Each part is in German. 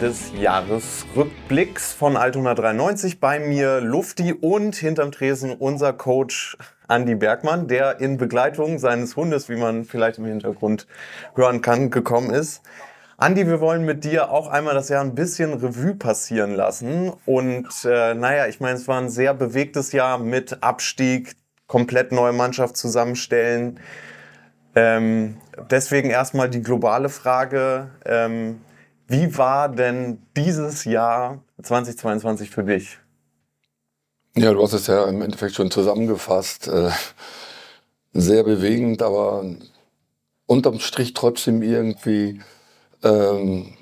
Des Jahresrückblicks von Altona 93. Bei mir Lufti und hinterm Tresen unser Coach Andy Bergmann, der in Begleitung seines Hundes, wie man vielleicht im Hintergrund hören kann, gekommen ist. Andi, wir wollen mit dir auch einmal das Jahr ein bisschen Revue passieren lassen. Und äh, naja, ich meine, es war ein sehr bewegtes Jahr mit Abstieg, komplett neue Mannschaft zusammenstellen. Ähm, deswegen erstmal die globale Frage. Ähm, wie war denn dieses Jahr 2022 für dich? Ja, du hast es ja im Endeffekt schon zusammengefasst. Äh, sehr bewegend, aber unterm Strich trotzdem irgendwie. Ähm,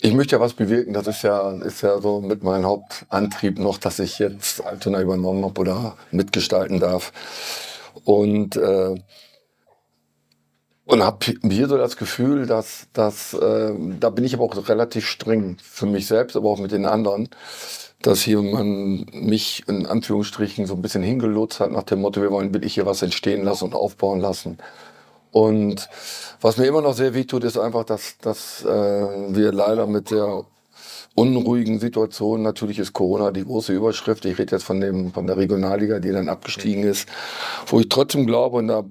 ich möchte ja was bewirken. Das ist ja, ist ja so mit meinem Hauptantrieb noch, dass ich jetzt Altona übernommen habe oder mitgestalten darf. Und äh, und habe hier so das Gefühl, dass, dass äh, da bin ich aber auch relativ streng für mich selbst, aber auch mit den anderen, dass hier man mich in Anführungsstrichen so ein bisschen hingelotst hat nach dem Motto, wir wollen wirklich hier was entstehen lassen und aufbauen lassen. Und was mir immer noch sehr weh tut, ist einfach, dass, dass äh, wir leider mit der unruhigen Situation, natürlich ist Corona die große Überschrift, ich rede jetzt von, dem, von der Regionalliga, die dann abgestiegen ist, wo ich trotzdem glaube, und da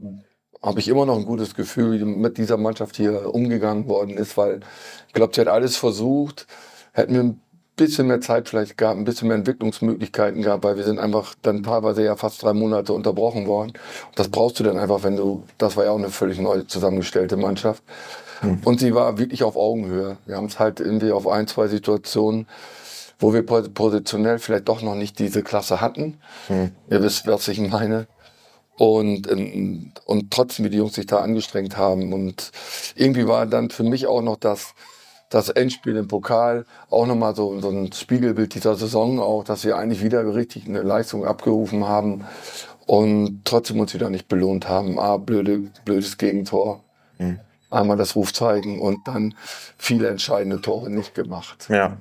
habe ich immer noch ein gutes Gefühl, wie mit dieser Mannschaft hier umgegangen worden ist, weil ich glaube, sie hat alles versucht, hätten wir ein bisschen mehr Zeit vielleicht gehabt, ein bisschen mehr Entwicklungsmöglichkeiten gehabt, weil wir sind einfach dann teilweise ja fast drei Monate unterbrochen worden. Und das brauchst du dann einfach, wenn du, das war ja auch eine völlig neu zusammengestellte Mannschaft. Mhm. Und sie war wirklich auf Augenhöhe. Wir haben es halt irgendwie auf ein, zwei Situationen, wo wir positionell vielleicht doch noch nicht diese Klasse hatten. Mhm. Ihr wisst, was ich meine und, ähm, und trotzdem, wie die Jungs sich da angestrengt haben. Und irgendwie war dann für mich auch noch das, das Endspiel im Pokal auch nochmal so, so ein Spiegelbild dieser Saison auch, dass wir eigentlich wieder richtig eine Leistung abgerufen haben und trotzdem uns wieder nicht belohnt haben. Ah, blöde, blödes Gegentor. Mhm. Einmal das Rufzeigen und dann viele entscheidende Tore nicht gemacht. Ja.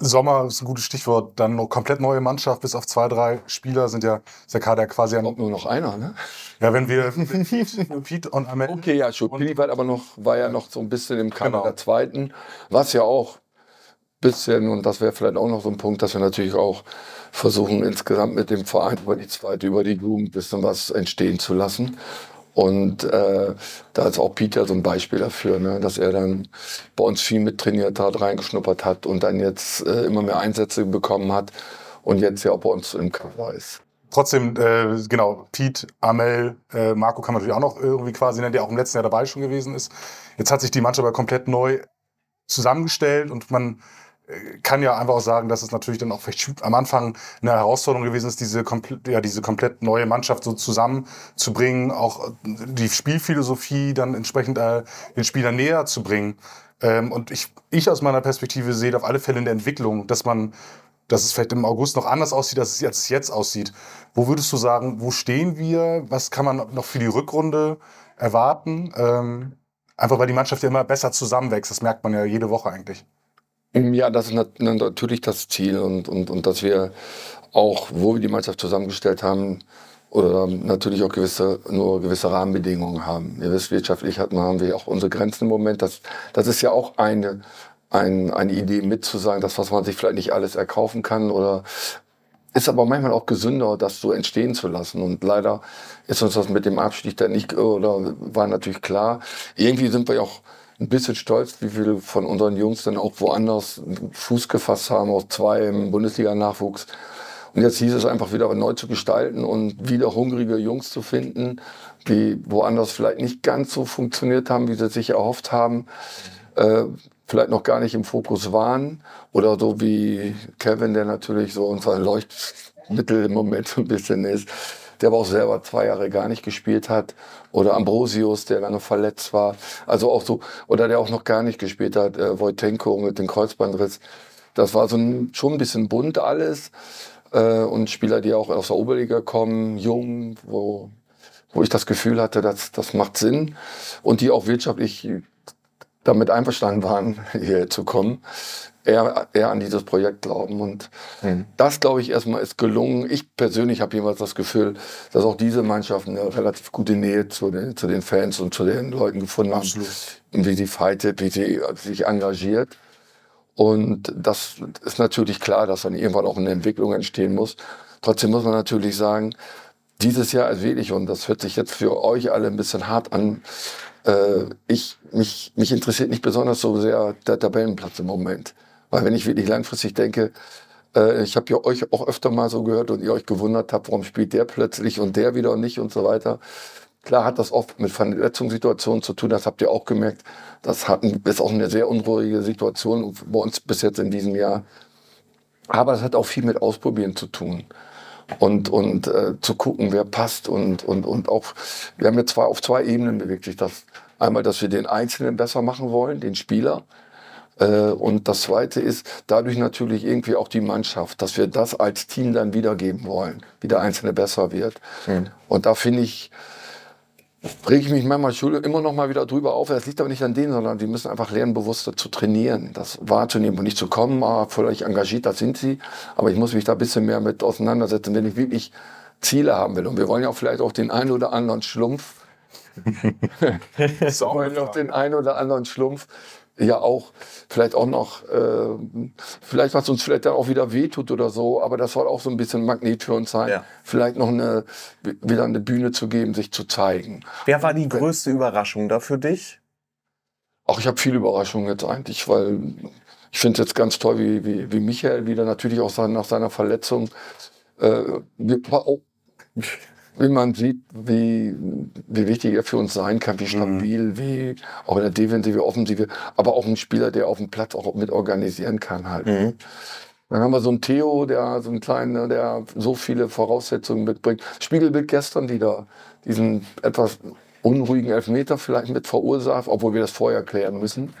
Sommer ist ein gutes Stichwort. Dann noch komplett neue Mannschaft, bis auf zwei, drei Spieler sind ja, ist der Kader quasi an. nur noch einer, ne? Ja, wenn wir Pete und Amel. Okay, ja, schon. Pili war aber noch, war ja noch so ein bisschen im Kader genau. der zweiten. Was ja auch bisschen, und das wäre vielleicht auch noch so ein Punkt, dass wir natürlich auch versuchen, insgesamt mit dem Verein über die zweite, über die Jugend ein bisschen was entstehen zu lassen. Und äh, da ist auch Peter so ein Beispiel dafür, ne, dass er dann bei uns viel mittrainiert hat, reingeschnuppert hat und dann jetzt äh, immer mehr Einsätze bekommen hat und jetzt ja auch bei uns im Kader ist. Trotzdem, äh, genau, Pete, Amel, äh, Marco kann man natürlich auch noch irgendwie quasi nennen, der auch im letzten Jahr dabei schon gewesen ist. Jetzt hat sich die Mannschaft aber komplett neu zusammengestellt und man kann ja einfach auch sagen, dass es natürlich dann auch vielleicht am Anfang eine Herausforderung gewesen ist, diese, komplett, ja, diese komplett neue Mannschaft so zusammenzubringen, auch die Spielphilosophie dann entsprechend äh, den Spielern näher zu bringen. Ähm, und ich, ich aus meiner Perspektive sehe auf alle Fälle in der Entwicklung, dass man, dass es vielleicht im August noch anders aussieht, als es jetzt, jetzt aussieht. Wo würdest du sagen, wo stehen wir? Was kann man noch für die Rückrunde erwarten? Ähm, einfach weil die Mannschaft ja immer besser zusammenwächst. Das merkt man ja jede Woche eigentlich. Ja, das ist natürlich das Ziel und, und, und dass wir auch, wo wir die Mannschaft zusammengestellt haben, oder natürlich auch gewisse, nur gewisse Rahmenbedingungen haben. Ihr wisst, wirtschaftlich hat, haben wir auch unsere Grenzen im Moment. Das, das ist ja auch eine, ein, eine Idee mit zu sagen, das, was man sich vielleicht nicht alles erkaufen kann oder ist aber manchmal auch gesünder, das so entstehen zu lassen. Und leider ist uns das mit dem Abstieg dann nicht, oder war natürlich klar. Irgendwie sind wir ja auch ein bisschen stolz, wie viele von unseren Jungs dann auch woanders Fuß gefasst haben, auch zwei im Bundesliga-Nachwuchs. Und jetzt hieß es einfach wieder neu zu gestalten und wieder hungrige Jungs zu finden, die woanders vielleicht nicht ganz so funktioniert haben, wie sie sich erhofft haben, äh, vielleicht noch gar nicht im Fokus waren. Oder so wie Kevin, der natürlich so unser Leuchtmittel im Moment so ein bisschen ist, der aber auch selber zwei Jahre gar nicht gespielt hat oder Ambrosius, der lange verletzt war. Also auch so, oder der auch noch gar nicht gespielt hat, äh, Wojtenko mit dem Kreuzbandriss. das war so ein, schon ein bisschen bunt alles. Äh, und Spieler, die auch aus der Oberliga kommen, jung, wo, wo ich das Gefühl hatte, dass, das macht Sinn. Und die auch wirtschaftlich damit einverstanden waren, hierher zu kommen, eher, eher an dieses Projekt glauben. Und mhm. das, glaube ich, erstmal ist gelungen. Ich persönlich habe jeweils das Gefühl, dass auch diese Mannschaft eine relativ gute Nähe zu den, zu den Fans und zu den Leuten gefunden Absolut. haben. Wie sie fightet, wie sie sich engagiert. Und das ist natürlich klar, dass dann irgendwann auch eine Entwicklung entstehen muss. Trotzdem muss man natürlich sagen, dieses Jahr ist wirklich, und das hört sich jetzt für euch alle ein bisschen hart an, äh, ich, mich, mich interessiert nicht besonders so sehr der Tabellenplatz im Moment. Weil wenn ich wirklich langfristig denke, äh, ich habe ja euch auch öfter mal so gehört und ihr euch gewundert habt, warum spielt der plötzlich und der wieder nicht und so weiter. Klar hat das oft mit Verletzungssituationen zu tun, das habt ihr auch gemerkt. Das hat, ist auch eine sehr unruhige Situation bei uns bis jetzt in diesem Jahr. Aber das hat auch viel mit Ausprobieren zu tun. Und, und äh, zu gucken, wer passt und, und, und auch, wir haben jetzt zwar auf zwei Ebenen bewegt sich das. Einmal, dass wir den Einzelnen besser machen wollen, den Spieler, und das Zweite ist dadurch natürlich irgendwie auch die Mannschaft, dass wir das als Team dann wiedergeben wollen, wie der Einzelne besser wird. Mhm. Und da finde ich, rege ich mich manchmal Schule immer noch mal wieder drüber auf. Es liegt aber nicht an denen, sondern die müssen einfach lernen, bewusster zu trainieren, das wahrzunehmen und nicht zu kommen, ah, völlig engagiert, das sind sie. Aber ich muss mich da ein bisschen mehr mit auseinandersetzen, wenn ich wirklich Ziele haben will. Und wir wollen ja auch vielleicht auch den einen oder anderen Schlumpf. wir wollen auch den einen oder anderen Schlumpf ja auch vielleicht auch noch, äh, vielleicht was uns vielleicht dann auch wieder wehtut oder so, aber das soll auch so ein bisschen Magnet für uns sein, ja. vielleicht noch eine, wieder eine Bühne zu geben, sich zu zeigen. Wer war die größte Überraschung da für dich? Ach, ich habe viele Überraschungen jetzt eigentlich, weil ich finde es jetzt ganz toll, wie, wie, wie Michael wieder natürlich auch nach seiner Verletzung äh, auch, wie man sieht, wie, wie wichtig er für uns sein kann, wie stabil, mhm. wie auch in der Defensive, Offensive, aber auch ein Spieler, der auf dem Platz auch mit organisieren kann halt. Mhm. Dann haben wir so einen Theo, der so einen kleinen, der so viele Voraussetzungen mitbringt. Spiegelbild gestern wieder diesen etwas unruhigen Elfmeter vielleicht mit verursacht, obwohl wir das vorher klären müssen.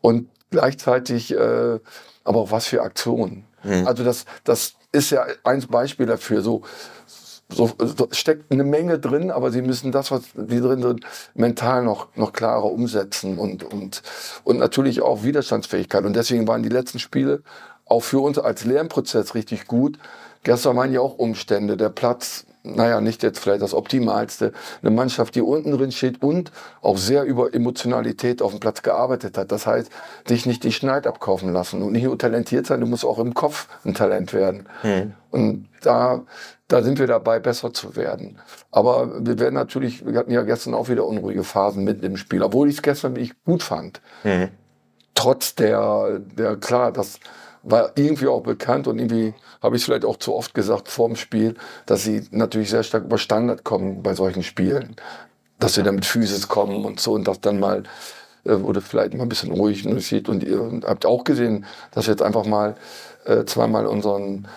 Und gleichzeitig äh, aber auch was für Aktionen. Mhm. Also das, das ist ja ein Beispiel dafür. So so, so, steckt eine Menge drin, aber sie müssen das, was die drin sind, mental noch, noch klarer umsetzen und, und, und natürlich auch Widerstandsfähigkeit. Und deswegen waren die letzten Spiele auch für uns als Lernprozess richtig gut. Gestern waren ja auch Umstände. Der Platz naja, nicht jetzt vielleicht das Optimalste. Eine Mannschaft, die unten drin steht und auch sehr über Emotionalität auf dem Platz gearbeitet hat. Das heißt, dich nicht die Schneid abkaufen lassen und nicht nur talentiert sein, du musst auch im Kopf ein Talent werden. Hm. Und da, da sind wir dabei, besser zu werden. Aber wir werden natürlich, wir hatten ja gestern auch wieder unruhige Phasen mit dem Spiel, obwohl ich es gestern wirklich gut fand. Hm. Trotz der, der, klar, das, war irgendwie auch bekannt und irgendwie habe ich es vielleicht auch zu oft gesagt vor dem Spiel, dass sie natürlich sehr stark über Standard kommen bei solchen Spielen. Dass sie dann mit Physis kommen und so und das dann mal äh, wurde vielleicht mal ein bisschen ruhig und sieht. Und ihr habt auch gesehen, dass wir jetzt einfach mal äh, zweimal unseren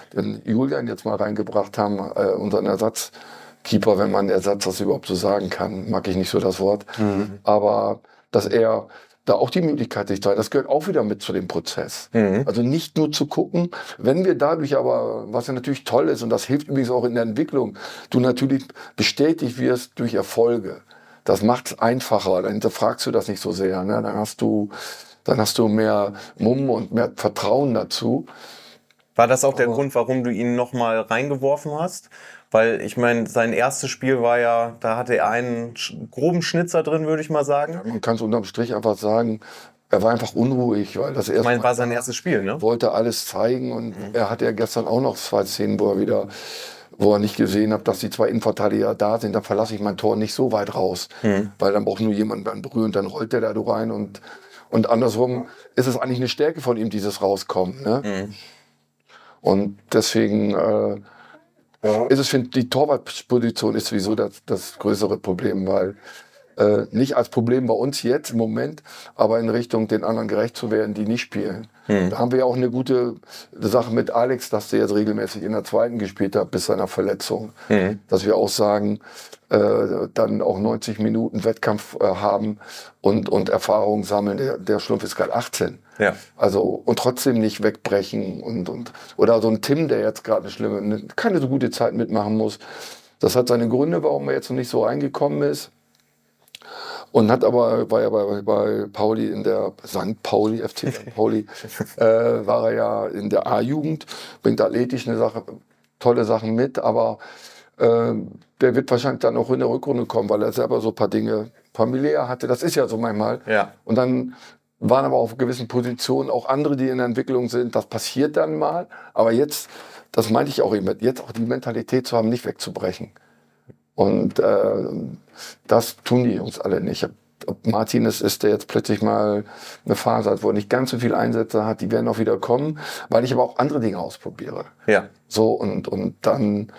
Julian jetzt mal reingebracht haben, äh, unseren Ersatzkeeper, wenn man Ersatz das überhaupt so sagen kann, mag ich nicht so das Wort. Mhm. Aber dass er da auch die Möglichkeit sich da. Das gehört auch wieder mit zu dem Prozess. Mhm. Also nicht nur zu gucken, wenn wir dadurch aber, was ja natürlich toll ist und das hilft übrigens auch in der Entwicklung, du natürlich bestätigt wirst durch Erfolge. Das macht es einfacher. Dann hinterfragst du das nicht so sehr. Ne? Dann hast du, dann hast du mehr Mumm und mehr Vertrauen dazu. War das auch der aber Grund, warum du ihn nochmal reingeworfen hast? Weil ich meine, sein erstes Spiel war ja, da hatte er einen groben Schnitzer drin, würde ich mal sagen. Ja, man kann es unterm Strich einfach sagen, er war einfach unruhig, weil das erste ich meine, war sein erstes Spiel, ne? Wollte alles zeigen und mhm. er hatte ja gestern auch noch zwei Szenen, wo er wieder, wo er nicht gesehen hat, dass die zwei Innenverteidiger da sind. Da verlasse ich mein Tor nicht so weit raus, mhm. weil dann braucht nur jemand dann berühren, dann rollt der da rein und und andersrum ist es eigentlich eine Stärke von ihm, dieses Rauskommen. Ne? Mhm. Und deswegen äh, ja. Ist es, finde die Torwartposition ist sowieso das, das größere Problem, weil äh, nicht als Problem bei uns jetzt im Moment, aber in Richtung den anderen gerecht zu werden, die nicht spielen. Hm. Da haben wir ja auch eine gute Sache mit Alex, dass der jetzt regelmäßig in der zweiten gespielt hat bis seiner Verletzung. Hm. Dass wir auch sagen, äh, dann auch 90 Minuten Wettkampf äh, haben und, und Erfahrung sammeln. Der, der Schlumpf ist gerade 18. Ja. Also, und trotzdem nicht wegbrechen und, und, oder so ein Tim, der jetzt gerade eine schlimme, eine, keine so gute Zeit mitmachen muss. Das hat seine Gründe, warum er jetzt noch nicht so reingekommen ist. Und hat aber, war ja bei, bei Pauli in der St. Pauli, FC St. Pauli, äh, war er ja in der A-Jugend, bringt athletisch eine Sache, tolle Sachen mit, aber äh, der wird wahrscheinlich dann auch in der Rückrunde kommen, weil er selber so ein paar Dinge familiär hatte. Das ist ja so manchmal. Ja. Und dann waren aber auf gewissen Positionen auch andere, die in der Entwicklung sind. Das passiert dann mal. Aber jetzt, das meinte ich auch eben, jetzt auch die Mentalität zu haben, nicht wegzubrechen. Und äh, das tun die Jungs alle nicht. Ob Martin es ist, der jetzt plötzlich mal eine Phase hat, wo er nicht ganz so viel Einsätze hat, die werden auch wieder kommen, weil ich aber auch andere Dinge ausprobiere. Ja. So, und, und dann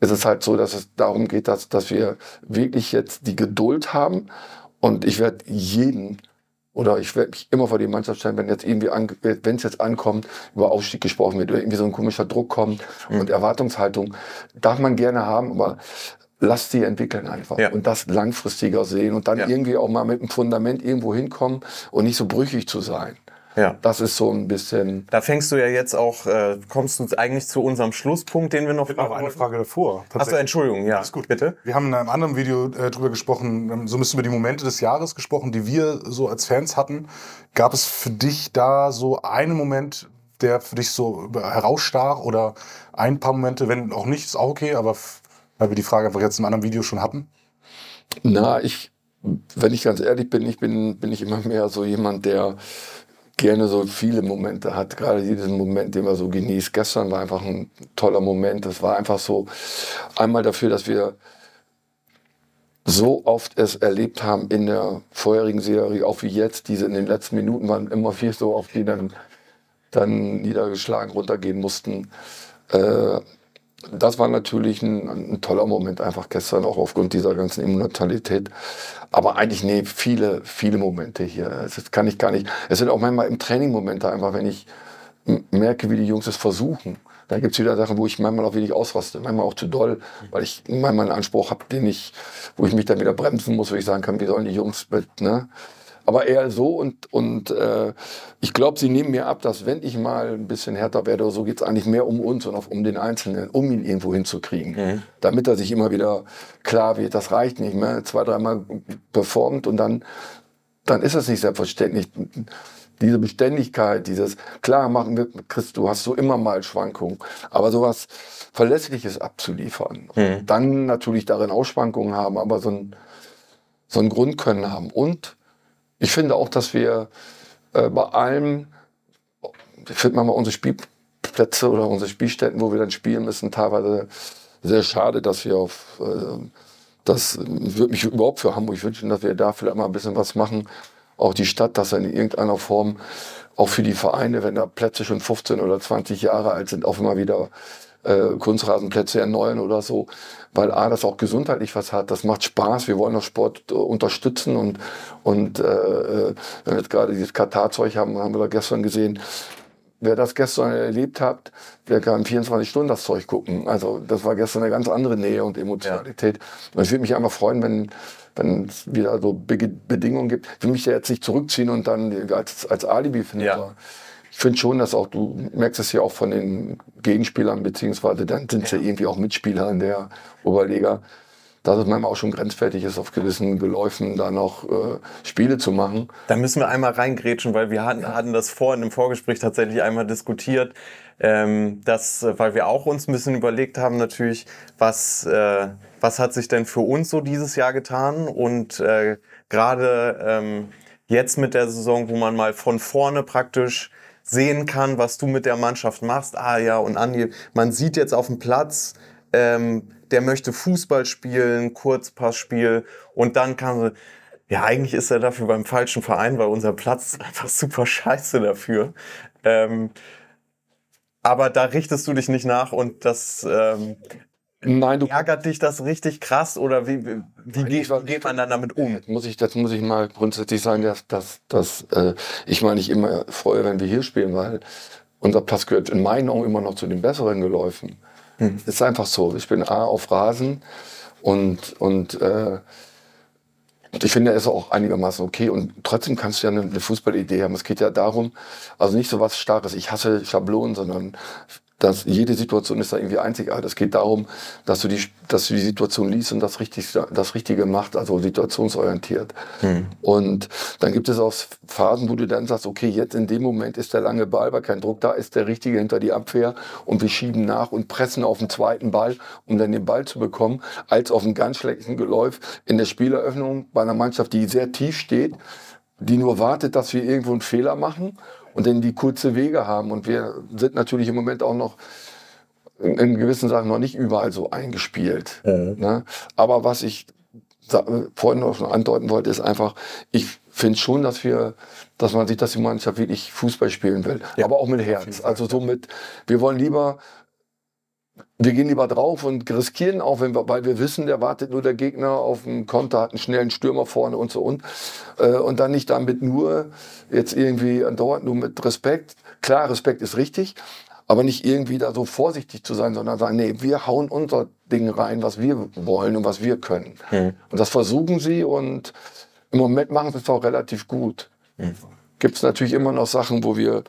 ist es halt so, dass es darum geht, dass, dass wir wirklich jetzt die Geduld haben. Und ich werde jeden oder ich werde mich immer vor die Mannschaft stellen, wenn jetzt irgendwie, wenn es jetzt ankommt, über Aufstieg gesprochen wird, oder irgendwie so ein komischer Druck kommt mhm. und Erwartungshaltung, darf man gerne haben, aber lasst sie entwickeln einfach Ja. und das langfristiger sehen und dann Ja. irgendwie auch mal mit einem Fundament irgendwo hinkommen und nicht so brüchig zu sein. Ja. Das ist so ein bisschen. Da fängst du ja jetzt auch, äh, kommst du eigentlich zu unserem Schlusspunkt, den wir noch Noch eine Frage davor. Achso, Entschuldigung, ja. Ist gut. Bitte? Wir haben in einem anderen Video äh, drüber gesprochen, ähm, so ein bisschen über die Momente des Jahres gesprochen, die wir so als Fans hatten. Gab es für dich da so einen Moment, der für dich so herausstach oder ein paar Momente, wenn auch nicht, ist auch okay, aber weil wir die Frage einfach jetzt im anderen Video schon hatten? Na, ich, wenn ich ganz ehrlich bin, ich bin, bin ich immer mehr so jemand, der gerne so viele Momente hat. Gerade diesen Moment, den man so genießt. Gestern war einfach ein toller Moment. Das war einfach so einmal dafür, dass wir so oft es erlebt haben in der vorherigen Serie, auch wie jetzt. Diese in den letzten Minuten waren immer viel so, auf die dann, dann niedergeschlagen runtergehen mussten. Äh, das war natürlich ein, ein toller Moment einfach gestern, auch aufgrund dieser ganzen Emotionalität. Aber eigentlich, nee, viele, viele Momente hier. Das kann ich gar nicht. Es sind auch manchmal im Training Momente einfach, wenn ich merke, wie die Jungs es versuchen. Da gibt es wieder Sachen, wo ich manchmal auch wenig ausraste, manchmal auch zu doll, weil ich manchmal einen Anspruch habe, den ich, wo ich mich dann wieder bremsen muss, wo ich sagen kann, wie sollen die Jungs mit, ne? Aber eher so und, und äh, ich glaube, sie nehmen mir ab, dass wenn ich mal ein bisschen härter werde oder so, geht es eigentlich mehr um uns und auch um den Einzelnen, um ihn irgendwo hinzukriegen. Damit er sich immer wieder klar wird, das reicht nicht mehr, zwei, dreimal performt und dann, dann ist es nicht selbstverständlich. Diese Beständigkeit, dieses, klar machen wir, Chris, du hast so immer mal Schwankungen, aber sowas Verlässliches abzuliefern. Und Dann natürlich darin Ausschwankungen haben, aber so ein, so ein Grundkönnen haben. Und ich finde auch, dass wir äh, bei allem, ich finde manchmal unsere Spielplätze oder unsere Spielstätten, wo wir dann spielen müssen, teilweise sehr schade, dass wir auf, äh, das würde mich überhaupt für Hamburg wünschen, dass wir da vielleicht mal ein bisschen was machen. Auch die Stadt, dass in irgendeiner Form, auch für die Vereine, wenn da Plätze schon 15 oder 20 Jahre alt sind, auch immer wieder äh, Kunstrasenplätze erneuern oder so, weil A, das auch gesundheitlich was hat, das macht Spaß, wir wollen auch Sport äh, unterstützen und, und äh, äh, wenn wir jetzt gerade dieses Katar-Zeug haben, haben wir da gestern gesehen, wer das gestern erlebt hat, der kann 24 Stunden das Zeug gucken. Also das war gestern eine ganz andere Nähe und Emotionalität. Und ich würde mich einfach freuen, wenn wenn es wieder so Be Bedingungen gibt. Ich will mich da jetzt nicht zurückziehen und dann als, als Alibi finden. Ja. Finde schon, dass auch, du merkst es ja auch von den Gegenspielern, beziehungsweise dann sind sie irgendwie auch Mitspieler in der Oberliga, dass es manchmal auch schon grenzwertig ist, auf gewissen Geläufen da noch äh, Spiele zu machen. Da müssen wir einmal reingrätschen, weil wir hatten, hatten das vorhin im Vorgespräch tatsächlich einmal diskutiert, ähm, dass, äh, weil wir auch uns ein bisschen überlegt haben natürlich, was, äh, was hat sich denn für uns so dieses Jahr getan und äh, gerade ähm, jetzt mit der Saison, wo man mal von vorne praktisch sehen kann, was du mit der Mannschaft machst. Ah ja, und Andi, man sieht jetzt auf dem Platz, ähm, der möchte Fußball spielen, Kurzpassspiel und dann kann sie, ja, eigentlich ist er dafür beim falschen Verein, weil unser Platz ist einfach super scheiße dafür. Ähm, aber da richtest du dich nicht nach und das ähm, Nein, du ärgert dich das richtig krass oder wie, wie, wie, Nein, geht, geht man dann damit um? muss ich, das muss ich mal grundsätzlich sagen, dass, dass, dass äh, ich mal nicht immer freue, wenn wir hier spielen, weil unser Platz gehört in meinen Augen immer noch zu den besseren Geläufen. Ist einfach so. Ich bin A auf Rasen und, und äh, ich finde, er ist auch einigermaßen okay. Und trotzdem kannst du ja eine, eine Fußballidee haben. Es geht ja darum, also nicht so was Starres, ich hasse Schablonen, sondern dass jede Situation ist da irgendwie einzigartig. Es geht darum, dass du die, dass du die Situation liest und das, richtig, das Richtige macht, also situationsorientiert. Hm. Und dann gibt es auch Phasen, wo du dann sagst, okay, jetzt in dem Moment ist der lange Ball, weil kein Druck da ist, der Richtige hinter die Abwehr und wir schieben nach und pressen auf den zweiten Ball, um dann den Ball zu bekommen, als auf einen ganz schlechten Geläuf in der Spieleröffnung bei einer Mannschaft, die sehr tief steht, die nur wartet, dass wir irgendwo einen Fehler machen und dann die kurze Wege haben. Und wir sind natürlich im Moment auch noch in, in gewissen Sachen noch nicht überall so eingespielt. Mhm. Ne? Aber was ich vorhin noch andeuten wollte, ist einfach, ich finde schon, dass wir, dass man sieht, dass die Mannschaft wirklich Fußball spielen will. Ja. Aber auch mit Herz. Also so mit, wir wollen lieber wir gehen lieber drauf und riskieren auch, wenn wir, weil wir wissen, der wartet nur der Gegner auf dem Konter, hat einen schnellen Stürmer vorne und so und. Äh, und dann nicht damit nur jetzt irgendwie andauernd nur mit Respekt. Klar, Respekt ist richtig, aber nicht irgendwie da so vorsichtig zu sein, sondern sagen, nee, wir hauen unser Ding rein, was wir wollen und was wir können. Mhm. Und das versuchen sie und im Moment machen sie es auch relativ gut. Mhm gibt es natürlich immer noch Sachen, wo wir,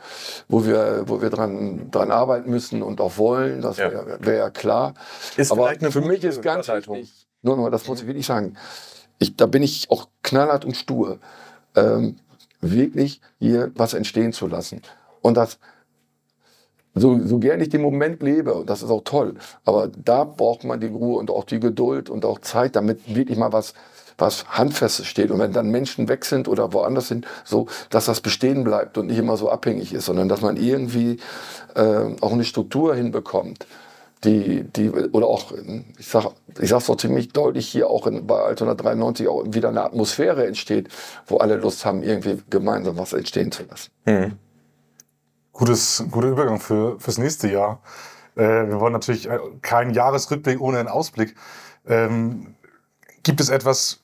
wo wir, wo wir dran, dran arbeiten müssen und auch wollen. Das wäre ja. Wär ja klar. Ist Aber für mich ist ganz wichtig, nur noch, das muss ich wirklich sagen, ich, da bin ich auch knallhart und stur, ähm, wirklich hier was entstehen zu lassen. Und das, so, so gern ich den Moment lebe, und das ist auch toll, aber da braucht man die Ruhe und auch die Geduld und auch Zeit, damit wirklich mal was, was Handfestes steht. Und wenn dann Menschen weg sind oder woanders sind, so, dass das bestehen bleibt und nicht immer so abhängig ist, sondern dass man irgendwie äh, auch eine Struktur hinbekommt. Die, die, oder auch, ich sag, ich sag's doch ziemlich deutlich hier auch in, bei Altona 93 auch wieder eine Atmosphäre entsteht, wo alle Lust haben, irgendwie gemeinsam was entstehen zu lassen. Mhm. Gutes, guter Übergang für, fürs nächste Jahr. Äh, wir wollen natürlich äh, keinen Jahresrückblick ohne einen Ausblick. Ähm, gibt es etwas,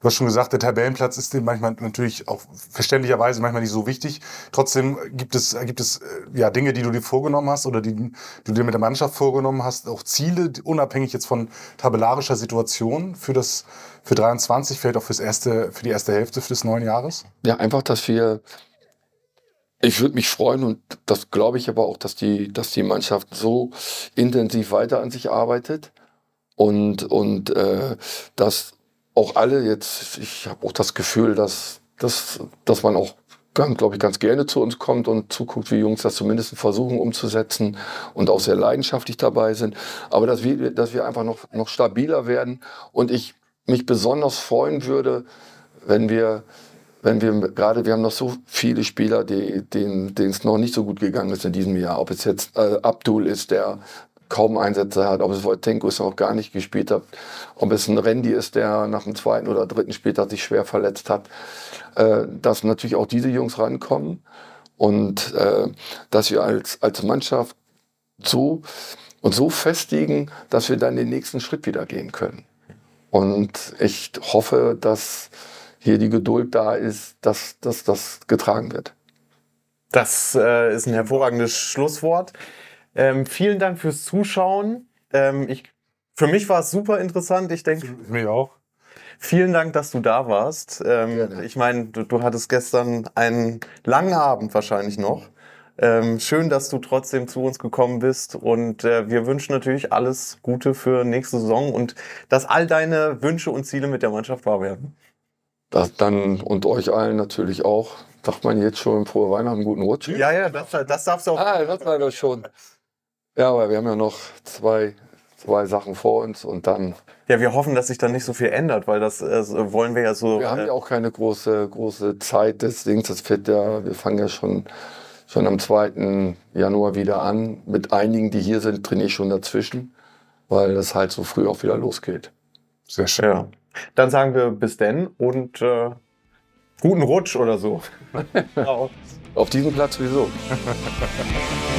Du hast schon gesagt, der Tabellenplatz ist dem manchmal natürlich auch verständlicherweise manchmal nicht so wichtig. Trotzdem gibt es, gibt es äh, ja, Dinge, die du dir vorgenommen hast oder die du dir mit der Mannschaft vorgenommen hast, auch Ziele, unabhängig jetzt von tabellarischer Situation für das für 23, vielleicht auch fürs erste, für die erste Hälfte des neuen Jahres? Ja, einfach, dass wir ich würde mich freuen und das glaube ich aber auch, dass die, dass die Mannschaft so intensiv weiter an sich arbeitet und, und äh, dass auch alle jetzt, ich habe auch das Gefühl, dass, dass, dass man auch glaube ich, ganz gerne zu uns kommt und zuguckt, wie Jungs das zumindest versuchen umzusetzen und auch sehr leidenschaftlich dabei sind. Aber dass wir, dass wir einfach noch, noch stabiler werden und ich mich besonders freuen würde, wenn wir, wenn wir gerade, wir haben noch so viele Spieler, die, denen es noch nicht so gut gegangen ist in diesem Jahr. Ob es jetzt äh, Abdul ist, der kaum Einsätze hat, ob es Wojtenko ist, noch gar nicht gespielt hat, ob es ein Randy ist, der nach dem zweiten oder dritten Spieltag sich schwer verletzt hat, äh, dass natürlich auch diese Jungs rankommen und äh, dass wir als, als Mannschaft so und so festigen, dass wir dann den nächsten Schritt wieder gehen können. Und ich hoffe, dass hier die Geduld da ist, dass, dass das getragen wird. Das äh, ist ein hervorragendes Schlusswort. Ähm, vielen Dank fürs Zuschauen. Ähm, ich, für mich war es super interessant. Ich denke. Für mich auch. Vielen Dank, dass du da warst. Ähm, ich meine, du, du, hattest gestern einen langen Abend wahrscheinlich noch. Ähm, schön, dass du trotzdem zu uns gekommen bist und äh, wir wünschen natürlich alles Gute für nächste Saison und dass all deine Wünsche und Ziele mit der Mannschaft wahr werden. Das dann und euch allen natürlich auch. Sagt man jetzt schon frohe Weihnachten, guten Rutsch? Ja, ja, das, das darfst du auch. Ah, das war doch schon. Ja, aber wir haben ja noch zwei, zwei Sachen vor uns und dann. Ja, wir hoffen, dass sich dann nicht so viel ändert, weil das äh, wollen wir ja so. Wir haben ja äh, auch keine große, große Zeit des Dings. Das wird ja, wir fangen ja schon, schon am 2. Januar wieder an. Mit einigen, die hier sind, trainiere ich schon dazwischen, weil das halt so früh auch wieder losgeht. Sehr schön. Ja. Dann sagen wir bis denn und äh, guten Rutsch oder so. Auf diesem Platz sowieso.